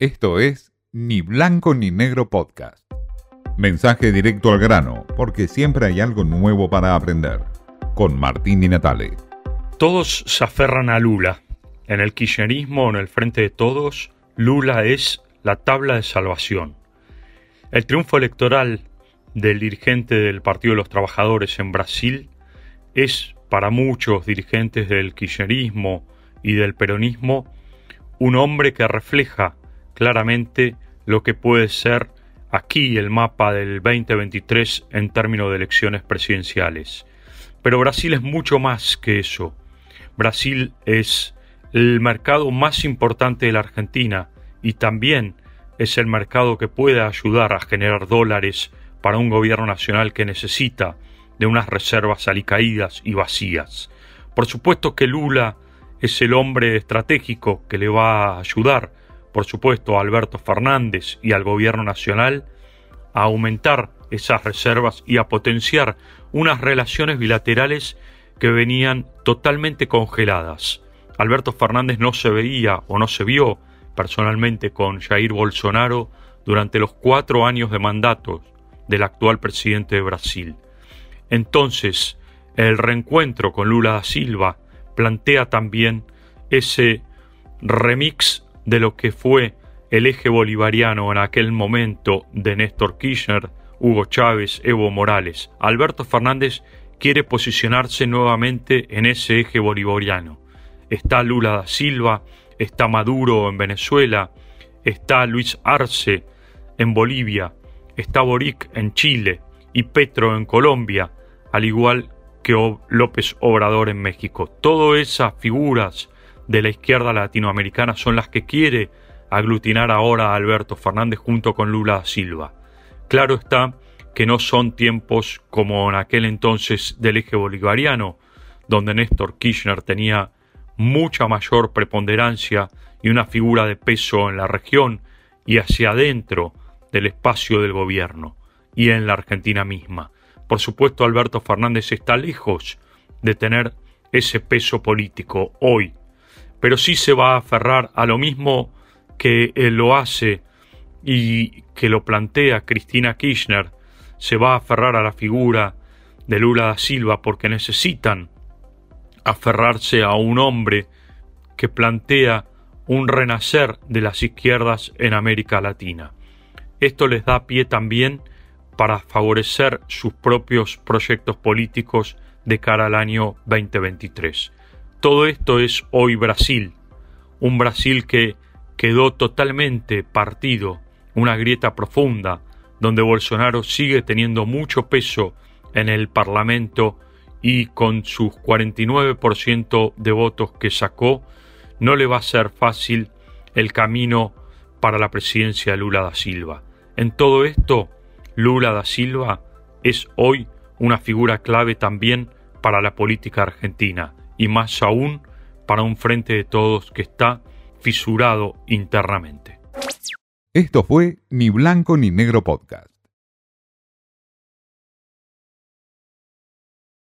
Esto es Ni Blanco ni Negro Podcast. Mensaje directo al grano, porque siempre hay algo nuevo para aprender. Con Martín Di Natale. Todos se aferran a Lula. En el kirchnerismo, en el frente de todos, Lula es la tabla de salvación. El triunfo electoral del dirigente del Partido de los Trabajadores en Brasil es para muchos dirigentes del kirchnerismo y del peronismo un hombre que refleja claramente lo que puede ser aquí el mapa del 2023 en términos de elecciones presidenciales. Pero Brasil es mucho más que eso. Brasil es el mercado más importante de la Argentina y también es el mercado que puede ayudar a generar dólares para un gobierno nacional que necesita de unas reservas alicaídas y vacías. Por supuesto que Lula es el hombre estratégico que le va a ayudar por supuesto, a Alberto Fernández y al Gobierno Nacional a aumentar esas reservas y a potenciar unas relaciones bilaterales que venían totalmente congeladas. Alberto Fernández no se veía o no se vio personalmente con Jair Bolsonaro durante los cuatro años de mandato del actual presidente de Brasil. Entonces, el reencuentro con Lula da Silva plantea también ese remix de lo que fue el eje bolivariano en aquel momento de Néstor Kirchner, Hugo Chávez, Evo Morales. Alberto Fernández quiere posicionarse nuevamente en ese eje bolivariano. Está Lula da Silva, está Maduro en Venezuela, está Luis Arce en Bolivia, está Boric en Chile y Petro en Colombia, al igual que López Obrador en México. Todas esas figuras de la izquierda latinoamericana son las que quiere aglutinar ahora a Alberto Fernández junto con Lula Silva. Claro está que no son tiempos como en aquel entonces del eje bolivariano, donde Néstor Kirchner tenía mucha mayor preponderancia y una figura de peso en la región y hacia adentro del espacio del gobierno y en la Argentina misma. Por supuesto, Alberto Fernández está lejos de tener ese peso político hoy pero sí se va a aferrar a lo mismo que él lo hace y que lo plantea Cristina Kirchner, se va a aferrar a la figura de Lula da Silva porque necesitan aferrarse a un hombre que plantea un renacer de las izquierdas en América Latina. Esto les da pie también para favorecer sus propios proyectos políticos de cara al año 2023. Todo esto es hoy Brasil, un Brasil que quedó totalmente partido, una grieta profunda, donde Bolsonaro sigue teniendo mucho peso en el Parlamento y con sus 49% de votos que sacó, no le va a ser fácil el camino para la presidencia de Lula da Silva. En todo esto, Lula da Silva es hoy una figura clave también para la política argentina y más aún para un frente de todos que está fisurado internamente. Esto fue Ni Blanco ni Negro Podcast.